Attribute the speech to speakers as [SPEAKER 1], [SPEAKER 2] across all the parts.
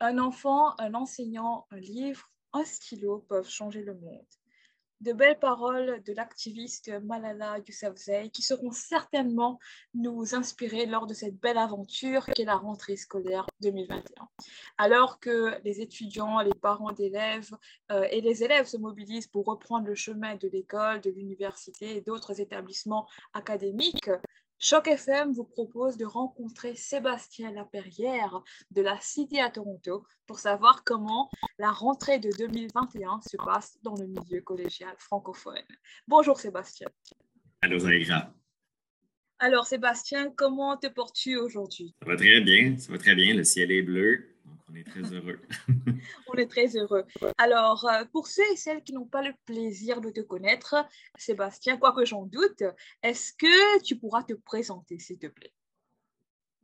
[SPEAKER 1] Un enfant, un enseignant, un livre, un stylo peuvent changer le monde. De belles paroles de l'activiste Malala Yousafzai qui seront certainement nous inspirer lors de cette belle aventure qu'est la rentrée scolaire 2021. Alors que les étudiants, les parents d'élèves euh, et les élèves se mobilisent pour reprendre le chemin de l'école, de l'université et d'autres établissements académiques, Choc FM vous propose de rencontrer Sébastien Laperrière de la Cité à Toronto pour savoir comment la rentrée de 2021 se passe dans le milieu collégial francophone. Bonjour Sébastien.
[SPEAKER 2] Allô.
[SPEAKER 1] Alors Sébastien, comment te portes-tu aujourd'hui?
[SPEAKER 2] Ça va très bien, ça va très bien. Le ciel est bleu, on est très heureux.
[SPEAKER 1] on est très heureux. Alors, euh, pour ceux et celles qui n'ont pas le plaisir de te connaître, Sébastien, quoique j'en doute, est-ce que tu pourras te présenter, s'il te plaît?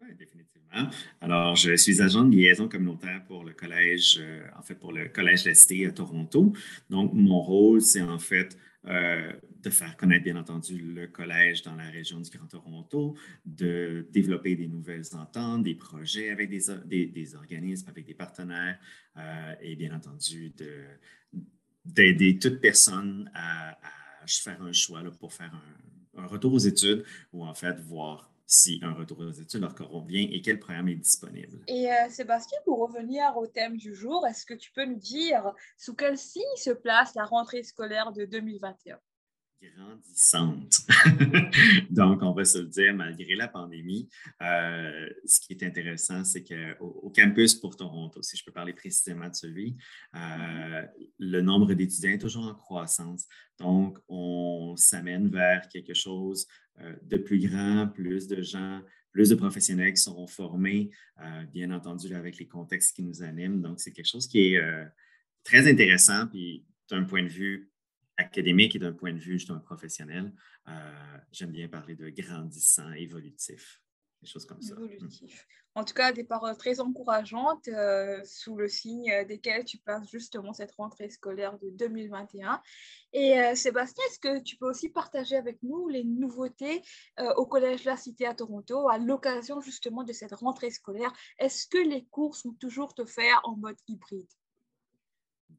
[SPEAKER 2] Oui, définitivement. Alors, je suis agent de liaison communautaire pour le collège, euh, en fait, pour le collège de à Toronto. Donc, mon rôle, c'est en fait euh, de faire connaître, bien entendu, le collège dans la région du Grand Toronto, de développer des nouvelles ententes, des projets avec des, des, organismes, avec des partenaires, euh, et bien entendu, d'aider toute personne à, faire un choix pour faire un, retour aux études ou en fait voir si un retour aux études leur convient et quel programme est disponible.
[SPEAKER 1] Et euh, Sébastien, pour revenir au thème du jour, est-ce que tu peux nous dire sous quel signe se place la rentrée scolaire de 2021?
[SPEAKER 2] grandissante. Donc, on va se le dire, malgré la pandémie, euh, ce qui est intéressant, c'est qu'au au campus pour Toronto, si je peux parler précisément de celui, euh, le nombre d'étudiants est toujours en croissance. Donc, on s'amène vers quelque chose de plus grand, plus de gens, plus de professionnels qui seront formés, euh, bien entendu avec les contextes qui nous animent. Donc, c'est quelque chose qui est euh, très intéressant, puis d'un point de vue académique et d'un point de vue justement professionnel, j'aime bien parler de grandissant, évolutif Mm.
[SPEAKER 1] En tout cas, des paroles très encourageantes euh, sous le signe desquelles tu passes justement cette rentrée scolaire de 2021. Et euh, Sébastien, est-ce que tu peux aussi partager avec nous les nouveautés euh, au Collège La Cité à Toronto à l'occasion justement de cette rentrée scolaire? Est-ce que les cours sont toujours offerts en mode hybride?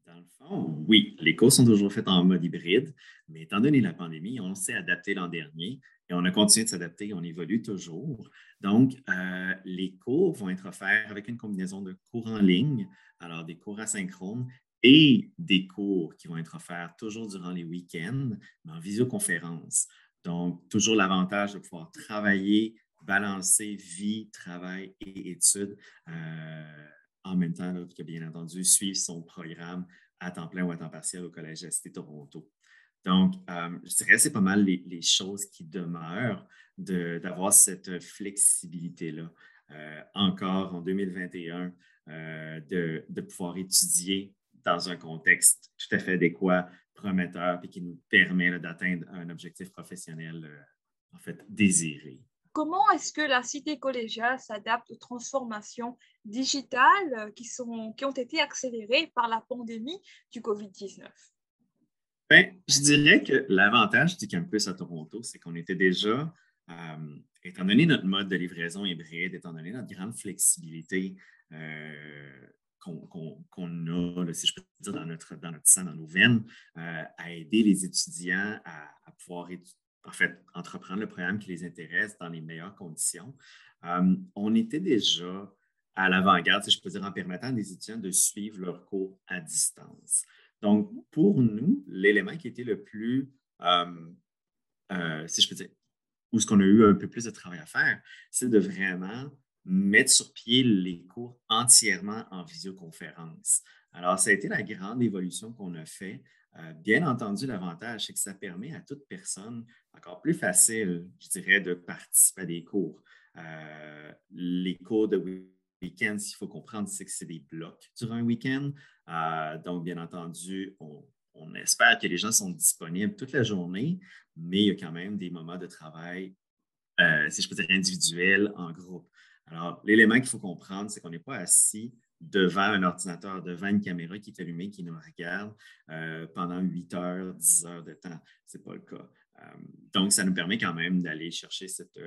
[SPEAKER 2] Dans le fond, oui, les cours sont toujours faits en mode hybride, mais étant donné la pandémie, on s'est adapté l'an dernier et on a continué de s'adapter, on évolue toujours. Donc, euh, les cours vont être offerts avec une combinaison de cours en ligne, alors des cours asynchrones et des cours qui vont être offerts toujours durant les week-ends, mais en visioconférence. Donc, toujours l'avantage de pouvoir travailler, balancer vie, travail et études euh, en même temps que, bien entendu, suivre son programme à temps plein ou à temps partiel au Collège ST Toronto. Donc, euh, je dirais que c'est pas mal les, choses qui demeurent d'avoir cette flexibilité-là. Euh, encore en 2021, euh, de, de, pouvoir étudier dans un contexte tout à fait adéquat, prometteur, et qui nous permet d'atteindre un objectif professionnel, en fait, désiré.
[SPEAKER 1] Comment est-ce que la cité collégiale s'adapte aux transformations digitales qui, sont, qui ont été accélérées par la pandémie du COVID-19?
[SPEAKER 2] Bien, je dirais que l'avantage du campus à Toronto, c'est qu'on était déjà, euh, étant donné notre mode de livraison hybride, étant donné notre grande flexibilité euh, qu'on a, si je peux dire, dans notre, dans notre sang, dans nos veines, euh, à aider les étudiants à, pouvoir en fait, entreprendre le programme qui les intéresse dans les meilleures conditions. on était déjà à l'avant-garde, si je peux dire, en permettant aux étudiants de suivre leurs cours à distance. Donc, pour nous, l'élément qui était le plus, euh, euh, si je peux dire, où ce qu'on a eu un peu plus de travail à faire, c'est de vraiment mettre sur pied les cours entièrement en visioconférence. Alors, ça a été la grande évolution qu'on a fait. Euh, bien entendu, l'avantage, c'est que ça permet à toute personne encore plus facile, je dirais, de participer à des cours. les cours de week-end, s'il faut comprendre, c'est que c'est des blocs durant un week-end. Euh, donc, bien entendu, on, espère que les gens sont disponibles toute la journée, mais il y a quand même des moments de travail, euh, si je peux dire, individuels, en groupe. Alors, l'élément qu'il faut comprendre, c'est qu'on n'est pas assis devant un ordinateur, devant une caméra qui est allumée, qui nous regarde euh, pendant 8 heures, 10 heures de temps. Ce n'est pas le cas. donc, ça nous permet quand même d'aller chercher, cette,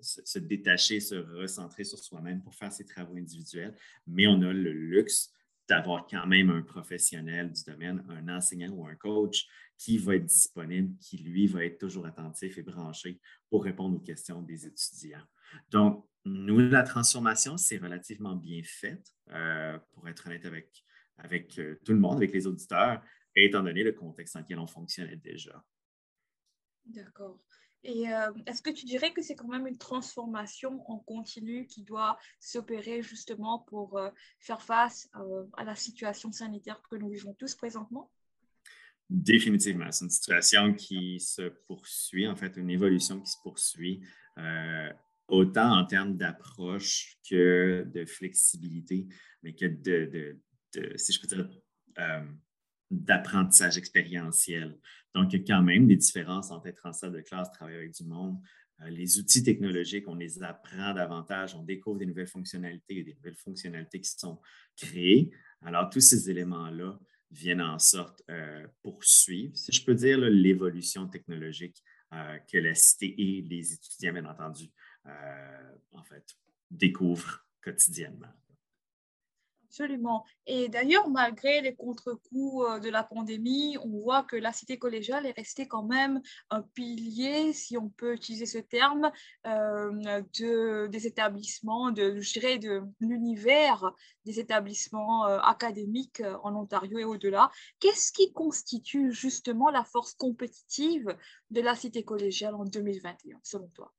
[SPEAKER 2] se, détacher, se recentrer sur soi-même pour faire ses travaux individuels, mais on a le luxe d'avoir quand même un professionnel du domaine, un enseignant ou un coach qui va être disponible, qui lui va être toujours attentif et branché pour répondre aux questions des étudiants. Donc, nous, la transformation, c'est relativement bien faite, euh, pour être honnête avec, avec euh, tout le monde, avec les auditeurs, étant donné le contexte dans lequel on fonctionnait déjà.
[SPEAKER 1] D'accord. Et euh, est-ce que tu dirais que c'est quand même une transformation en continu qui doit s'opérer justement pour faire face à la situation sanitaire que nous vivons tous présentement?
[SPEAKER 2] Définitivement. C'est une situation qui se poursuit, en fait, une évolution qui se poursuit, euh, autant en termes d'approche que de flexibilité, mais que de, si je peux dire, euh, d'apprentissage expérientiel. Donc, il y a quand même des différences entre être en salle de classe, travailler avec du monde. Euh, les outils technologiques, on les apprend davantage, on découvre des nouvelles fonctionnalités, des nouvelles fonctionnalités qui sont créées. Alors, tous ces éléments-là viennent en sorte euh, poursuivre, si je peux dire, l'évolution technologique que la cité et les étudiants, bien entendu, en fait, découvrent quotidiennement.
[SPEAKER 1] Absolument. Et d'ailleurs, malgré les contre-coups euh, de la pandémie, on voit que la cité collégiale est restée quand même un pilier, si on peut utiliser ce terme, euh, de, des établissements, de, je dirais, de l'univers des établissements euh, académiques en Ontario et au-delà. Qu'est-ce qui constitue justement la force compétitive de la cité collégiale en 2021, selon toi?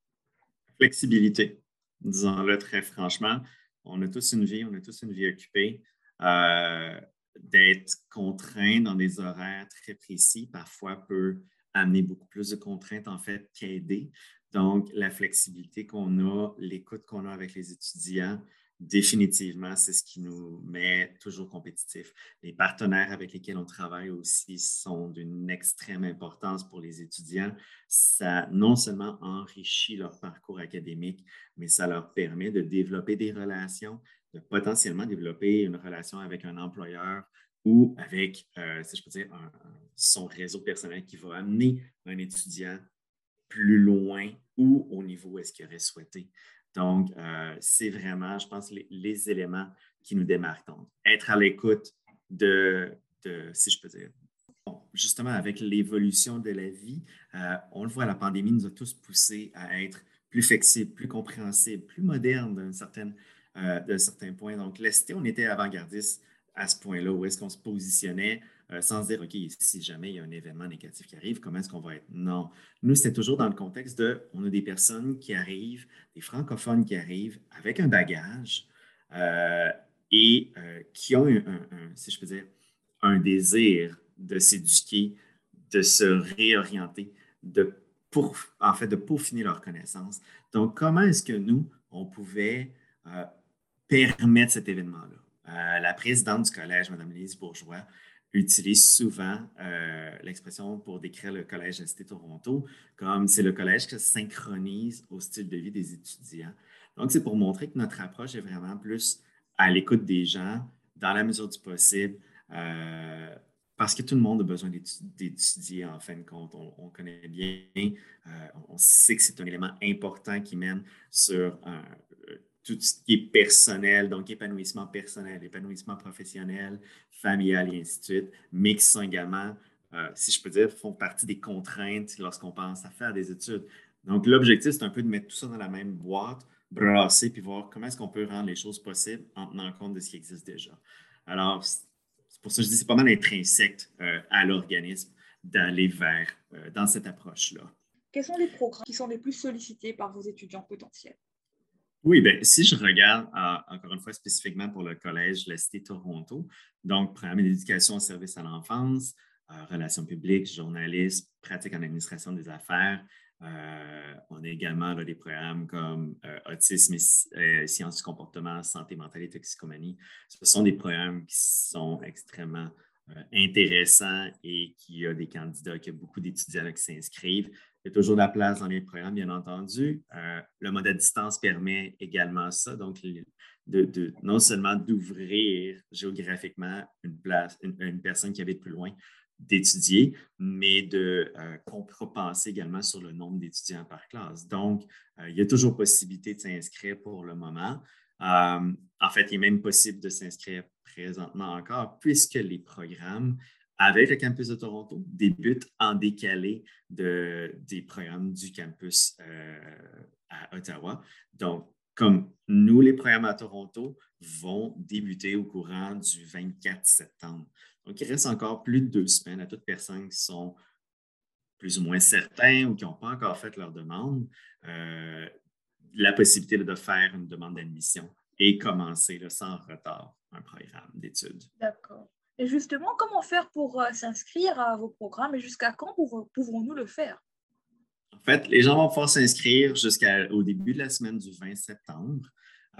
[SPEAKER 2] Flexibilité, disons-le très franchement on a tous une vie, on a tous une vie occupée. Euh, d'être contraint dans des horaires très précis, parfois peut amener beaucoup plus de contraintes en fait qu'aider. Donc, la flexibilité qu'on a, l'écoute qu'on a avec les étudiants, définitivement, c'est ce qui nous met toujours compétitifs. Les partenaires avec lesquels on travaille aussi sont d'une extrême importance pour les étudiants. Ça non seulement enrichit leur parcours académique, mais ça leur permet de développer des relations, de potentiellement développer une relation avec un employeur ou avec, euh, si je peux dire, son réseau personnel qui va amener un étudiant plus loin ou au niveau est-ce qu'il aurait souhaité. Donc, euh, c'est vraiment, je pense, les, éléments qui nous démarquent. être à l'écoute de, si je peux dire, justement, avec l'évolution de la vie, euh, on le voit, la pandémie nous a tous poussés à être plus flexibles, plus compréhensibles, plus modernes d'un certain, euh, certain point. Donc, l'EST, on était avant-gardiste à ce point-là, où est-ce qu'on se positionnait euh, sans dire, OK, si jamais il y a un événement négatif qui arrive, comment est-ce qu'on va être? Non. Nous, c'était toujours dans le contexte de, on a des personnes qui arrivent, des francophones qui arrivent avec un bagage euh, et euh, qui ont, si je peux dire, un désir de s'éduquer, de se réorienter, de pour, en fait, de peaufiner leurs connaissances. Donc, comment est-ce que nous, on pouvait permettre cet événement-là? la présidente du collège, Mme Lise Bourgeois, utilise souvent euh, l'expression pour décrire le Collège ST Toronto comme c'est le collège qui synchronise au style de vie des étudiants. Donc, c'est pour montrer que notre approche est vraiment plus à l'écoute des gens, dans la mesure du possible, euh, parce que tout le monde a besoin d'étudier en fin de compte. On, connaît bien, euh, on sait que c'est un élément important qui mène sur un, tout ce qui est personnel, donc épanouissement personnel, épanouissement professionnel, familial et ainsi de suite, mais qui sont également, euh, si je peux dire, font partie des contraintes lorsqu'on pense à faire des études. Donc, l'objectif, c'est un peu de mettre tout ça dans la même boîte, brasser, puis voir comment est-ce qu'on peut rendre les choses possibles en tenant compte de ce qui existe déjà. Alors, c'est pour ça que je dis c'est pas mal intrinsèque euh, à l'organisme d'aller vers euh, dans cette approche-là.
[SPEAKER 1] Quels sont les programmes qui sont les plus sollicités par vos étudiants potentiels?
[SPEAKER 2] Oui, bien, si je regarde encore une fois spécifiquement pour le collège la Cité Toronto, donc programme d'éducation au service à l'enfance, euh, relations publiques, journalisme, pratique en administration des affaires. Euh, on a également des programmes comme euh, autisme et sciences du comportement, santé mentale et toxicomanie. Ce sont des programmes qui sont extrêmement intéressants et qui a des candidats, qui a beaucoup d'étudiants qui s'inscrivent. Il y a toujours de la place dans les programmes, bien entendu. Euh, le mode à distance permet également ça, donc de, non seulement d'ouvrir géographiquement une place, une, personne qui habite plus loin d'étudier, mais de compenser également sur le nombre d'étudiants par classe. Donc, il y a toujours possibilité de s'inscrire pour le moment. en fait, il est même possible de s'inscrire présentement encore, puisque les programmes avec le campus de Toronto débutent en décalé de, des programmes du campus à Ottawa. Donc, comme nous, les programmes à Toronto vont débuter au courant du 24 septembre. Donc, il reste encore plus de deux semaines à toutes personnes qui sont plus ou moins certains ou qui n'ont pas encore fait leur demande, euh, la possibilité de faire une demande d'admission et commencer sans retard un programme d'études.
[SPEAKER 1] D'accord. Et justement, comment faire pour euh, s'inscrire à vos programmes et jusqu'à quand pouvons-nous le faire?
[SPEAKER 2] En fait, les gens vont pouvoir s'inscrire jusqu'au début de la semaine du 20 septembre,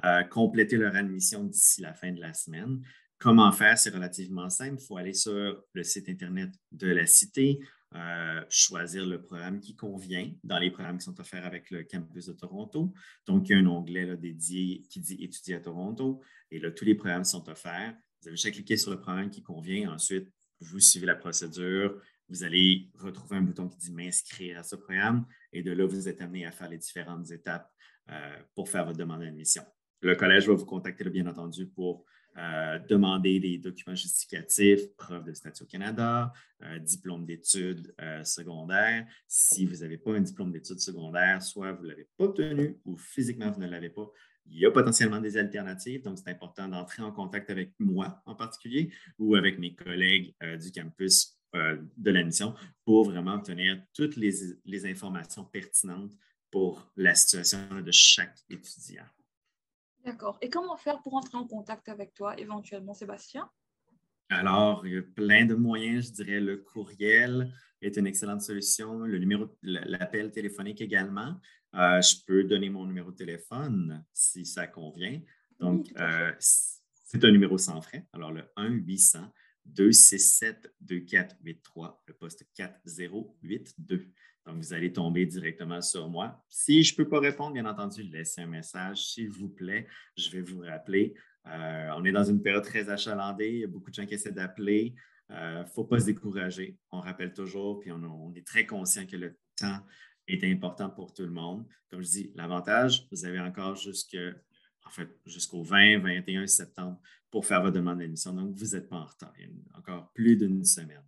[SPEAKER 2] euh, compléter leur admission d'ici la fin de la semaine. Comment faire? C'est relativement simple. Il faut aller sur le site Internet de la Cité, euh, choisir le programme qui convient dans les programmes qui sont offerts avec le campus de Toronto. Donc, il y a un onglet dédié qui dit Étudier à Toronto. Et là, tous les programmes sont offerts. Vous avez juste à cliquer sur le programme qui convient. Ensuite, vous suivez la procédure, vous allez retrouver un bouton qui dit m'inscrire à ce programme et de là, vous êtes amené à faire les différentes étapes euh, pour faire votre demande d'admission. Le collège va vous contacter, bien entendu, pour euh, demander des documents justificatifs, preuve de statut au Canada, euh, diplôme d'études secondaires. Si vous n'avez pas un diplôme d'études secondaires, soit vous ne l'avez pas obtenu ou physiquement vous ne l'avez pas, il y a potentiellement des alternatives. Donc, c'est important d'entrer en contact avec moi en particulier ou avec mes collègues du campus euh, de la mission pour vraiment obtenir toutes les, informations pertinentes pour la situation de chaque étudiant.
[SPEAKER 1] D'accord. Et comment faire pour entrer en contact avec toi éventuellement, Sébastien?
[SPEAKER 2] Alors, il y a plein de moyens. Je dirais le courriel est une excellente solution. Le numéro, l'appel téléphonique également. Euh, je peux donner mon numéro de téléphone si ça convient. Donc, euh, c'est un numéro sans frais. Alors, le 1 800 267-2483, le poste 4082. Donc, vous allez tomber directement sur moi. Si je ne peux pas répondre, bien entendu, laissez un message, s'il vous plaît. Je vais vous rappeler. Euh, on est dans une période très achalandée. Il y a beaucoup de gens qui essaient d'appeler. Il euh, ne faut pas se décourager. On rappelle toujours, puis on, est très conscient que le temps est important pour tout le monde. Comme je dis, l'avantage, vous avez encore jusque en fait, jusqu'au 20, 21 septembre pour faire votre demande d'admission. Donc, vous n'êtes pas en retard. Il y a encore plus d'une semaine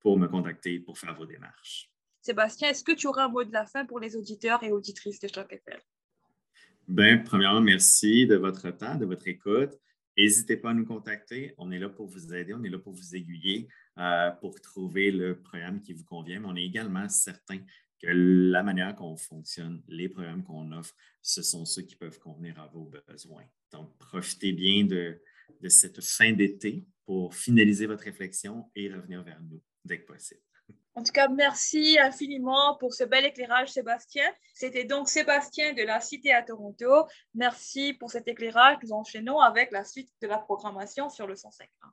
[SPEAKER 2] pour me contacter pour faire vos démarches.
[SPEAKER 1] Sébastien, est-ce que tu auras un mot de la fin pour les auditeurs et auditrices de Choc FM?
[SPEAKER 2] Bien, premièrement, merci de votre temps, de votre écoute. N'hésitez pas à nous contacter. On est là pour vous aider, on est là pour vous aiguiller, euh, pour trouver le programme qui vous convient. Mais on est également certain que la manière qu'on fonctionne, les programmes qu'on offre, ce sont ceux qui peuvent convenir à vos besoins. Donc, profitez bien de, cette fin d'été pour finaliser votre réflexion et revenir vers nous dès que possible.
[SPEAKER 1] En tout cas, merci infiniment pour ce bel éclairage, Sébastien. C'était donc Sébastien de la Cité à Toronto. Merci pour cet éclairage. Nous enchaînons avec la suite de la programmation sur le 150.